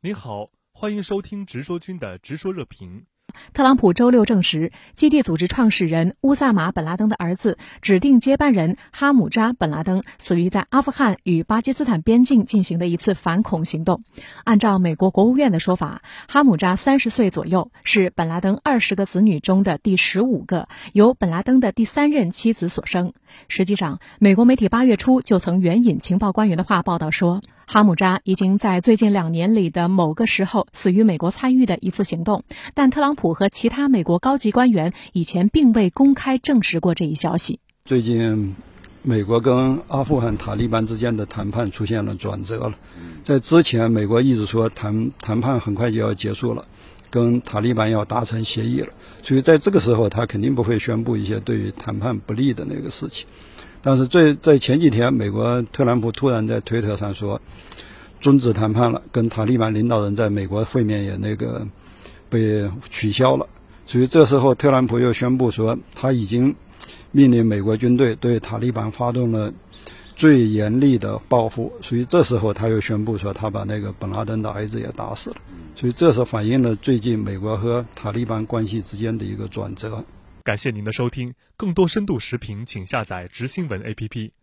您好，欢迎收听直说君的直说热评。特朗普周六证实，基地组织创始人乌萨马·本·拉登的儿子、指定接班人哈姆扎·本·拉登死于在阿富汗与巴基斯坦边境进行的一次反恐行动。按照美国国务院的说法，哈姆扎三十岁左右，是本·拉登二十个子女中的第十五个，由本·拉登的第三任妻子所生。实际上，美国媒体八月初就曾援引情报官员的话报道说。哈姆扎已经在最近两年里的某个时候死于美国参与的一次行动，但特朗普和其他美国高级官员以前并未公开证实过这一消息。最近，美国跟阿富汗塔利班之间的谈判出现了转折了。在之前，美国一直说谈谈判很快就要结束了，跟塔利班要达成协议了，所以在这个时候，他肯定不会宣布一些对于谈判不利的那个事情。但是最在前几天，美国特朗普突然在推特上说，终止谈判了，跟塔利班领导人在美国会面也那个被取消了。所以这时候，特朗普又宣布说，他已经命令美国军队对塔利班发动了最严厉的报复。所以这时候，他又宣布说，他把那个本拉登的儿子也打死了。所以这是反映了最近美国和塔利班关系之间的一个转折。感谢您的收听，更多深度时评，请下载直新闻 APP。